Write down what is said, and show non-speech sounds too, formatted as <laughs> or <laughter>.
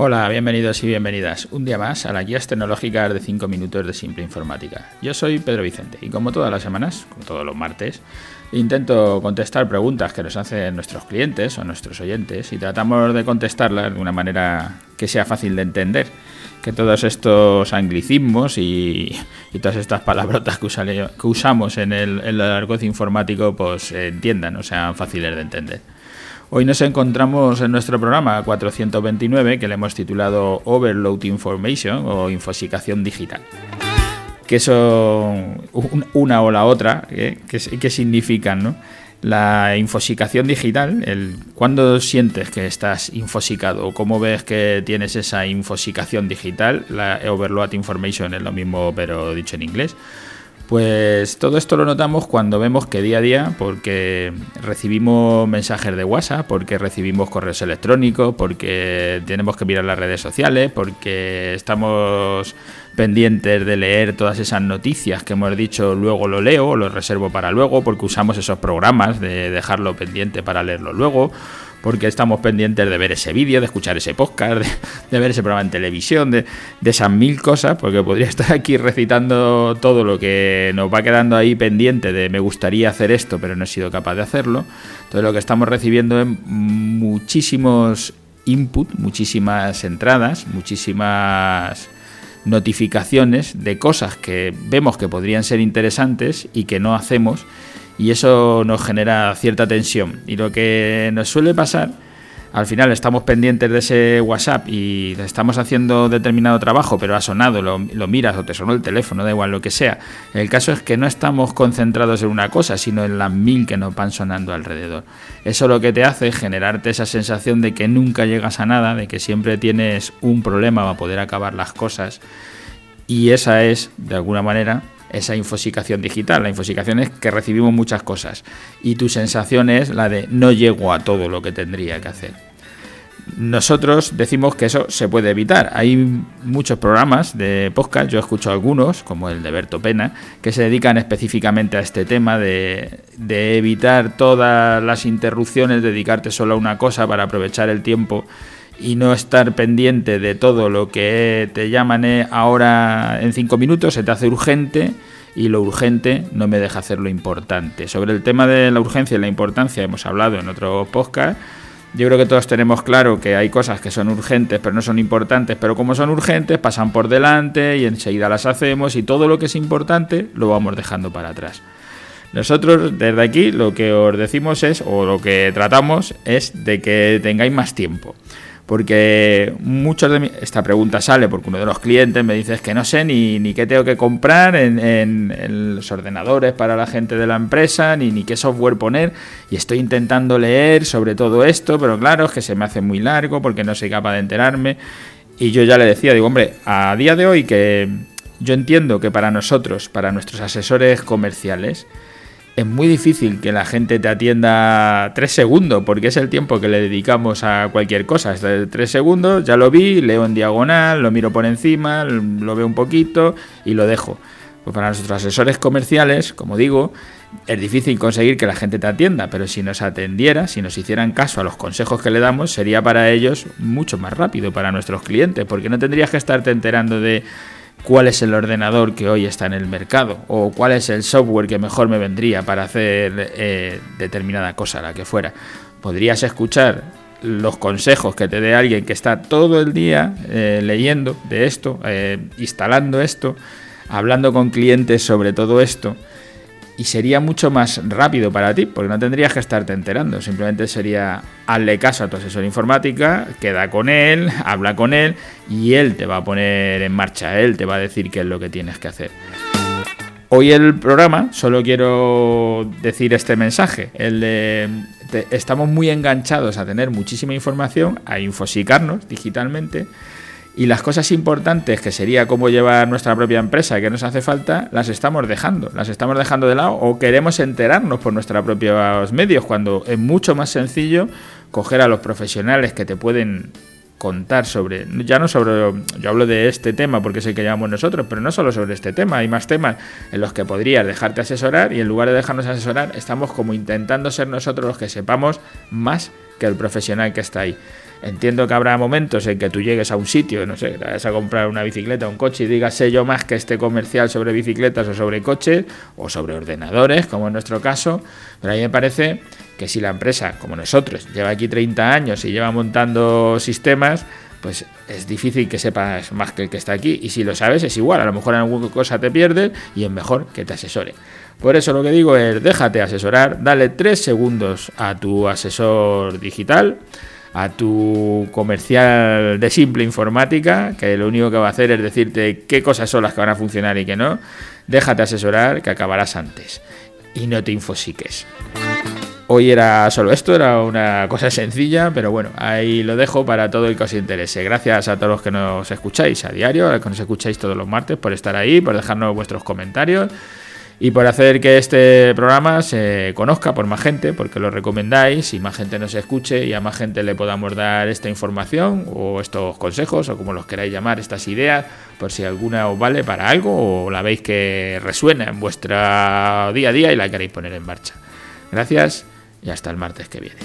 Hola, bienvenidos y bienvenidas un día más a las guías tecnológicas de 5 minutos de Simple Informática. Yo soy Pedro Vicente y como todas las semanas, como todos los martes, intento contestar preguntas que nos hacen nuestros clientes o nuestros oyentes y tratamos de contestarlas de una manera que sea fácil de entender. Que todos estos anglicismos y, todas estas palabrotas que, usamos en el, en informático pues entiendan o sean fáciles de entender. Hoy nos encontramos en nuestro programa 429 que le hemos titulado Overload Information o infosicación digital. ¿Qué son una o la otra? ¿eh? ¿Qué, significan? ¿no? La infosicación digital, el, ¿cuándo sientes que estás infosicado cómo ves que tienes esa infosicación digital? La Overload Information es lo mismo pero dicho en inglés. Pues todo esto lo notamos cuando vemos que día a día, porque recibimos mensajes de WhatsApp, porque recibimos correos electrónicos, porque tenemos que mirar las redes sociales, porque estamos pendientes de leer todas esas noticias que hemos dicho, luego lo leo lo reservo para luego, porque usamos esos programas de dejarlo pendiente para leerlo luego porque estamos pendientes de ver ese vídeo, de escuchar ese podcast, de, ver ese programa en televisión, de, esas mil cosas, porque podría <laughs> estar aquí recitando todo lo que nos va quedando ahí pendiente de me gustaría hacer esto, pero no he sido capaz de hacerlo. Entonces lo que estamos recibiendo es muchísimos input, muchísimas entradas, muchísimas notificaciones de cosas que vemos que podrían ser interesantes y que no hacemos y eso nos genera cierta tensión. Y lo que nos suele pasar, al final estamos pendientes de ese WhatsApp y estamos haciendo determinado trabajo, pero ha sonado, lo, miras o te sonó el teléfono, da igual lo que sea. El caso es que no estamos concentrados en una cosa, sino en las mil que nos van sonando alrededor. Eso lo que te hace es generarte esa sensación de que nunca llegas a nada, de que siempre tienes un problema para poder acabar las cosas. Y esa es, de alguna manera, esa infosicación digital. La infosicación es que recibimos muchas cosas y tu sensación es la de no llego a todo lo que tendría que hacer. Nosotros decimos que eso se puede evitar. Hay muchos programas de podcast, yo escucho algunos, como el de Berto Pena, que se dedican específicamente a este tema de, de evitar todas las interrupciones, dedicarte solo a una cosa para aprovechar el tiempo y no estar pendiente de todo lo que te llaman eh, ahora en cinco minutos, se te hace urgente y lo urgente no me deja hacer lo importante. Sobre el tema de la urgencia y la importancia hemos hablado en otro podcast. Yo creo que todos tenemos claro que hay cosas que son urgentes pero no son importantes, pero como son urgentes pasan por delante y enseguida las hacemos y todo lo que es importante lo vamos dejando para atrás. Nosotros desde aquí lo que os decimos es, o lo que tratamos es de que tengáis más tiempo porque muchos de esta pregunta sale porque uno de los clientes me dice que no sé ni, ni qué tengo que comprar en, los ordenadores para la gente de la empresa, ni, ni qué software poner, y estoy intentando leer sobre todo esto, pero claro, es que se me hace muy largo porque no soy capaz de enterarme. Y yo ya le decía, digo, hombre, a día de hoy que yo entiendo que para nosotros, para nuestros asesores comerciales, es muy difícil que la gente te atienda tres segundos, porque es el tiempo que le dedicamos a cualquier cosa. Tres segundos, ya lo vi, leo en diagonal, lo miro por encima, lo veo un poquito y lo dejo. Pues para nuestros asesores comerciales, como digo, es difícil conseguir que la gente te atienda, pero si nos atendiera, si nos hicieran caso a los consejos que le damos, sería para ellos mucho más rápido, para nuestros clientes, porque no tendrías que estarte enterando de cuál es el ordenador que hoy está en el mercado o cuál es el software que mejor me vendría para hacer eh, determinada cosa, la que fuera. Podrías escuchar los consejos que te dé alguien que está todo el día eh, leyendo de esto, eh, instalando esto, hablando con clientes sobre todo esto y sería mucho más rápido para ti, porque no tendrías que estarte enterando. Simplemente sería hazle caso a tu asesor informática, queda con él, <laughs> habla con él y él te va a poner en marcha, él te va a decir qué es lo que tienes que hacer. Hoy el programa solo quiero decir este mensaje, el de estamos muy enganchados a tener muchísima información, a infosicarnos digitalmente y las cosas importantes, que sería cómo llevar nuestra propia empresa, que nos hace falta, las estamos dejando. Las estamos dejando de lado o queremos enterarnos por nuestros propios medios, cuando es mucho más sencillo coger a los profesionales que te pueden contar sobre, ya no sobre, yo hablo de este tema porque es el que llamamos nosotros, pero no solo sobre este tema, hay más temas en los que podrías dejarte asesorar y en lugar de dejarnos asesorar estamos como intentando ser nosotros los que sepamos más que el profesional que está ahí. Entiendo que habrá momentos en que tú llegues a un sitio, no sé, vas a comprar una bicicleta un coche y digas sé yo más que este comercial sobre bicicletas o sobre coches o sobre ordenadores, como en nuestro caso, pero a mí me parece que si la empresa, como nosotros, lleva aquí 30 años y lleva montando sistemas, pues es difícil que sepas más que el que está aquí. Y si lo sabes, es igual. A lo mejor en alguna cosa te pierdes y es mejor que te asesore. Por eso lo que digo es, déjate asesorar, dale tres segundos a tu asesor digital a tu comercial de simple informática, que lo único que va a hacer es decirte qué cosas son las que van a funcionar y qué no, déjate asesorar que acabarás antes y no te infosiques. Hoy era solo esto, era una cosa sencilla, pero bueno, ahí lo dejo para todo el que os interese. Gracias a todos los que nos escucháis a diario, a los que nos escucháis todos los martes, por estar ahí, por dejarnos vuestros comentarios y por hacer que este programa se conozca por más gente, porque lo recomendáis y más gente nos escuche y a más gente le podamos dar esta información o estos consejos o como los queráis llamar, estas ideas, por si alguna os vale para algo o la veis que resuena en vuestro día a día y la queréis poner en marcha. Gracias y hasta el martes que viene.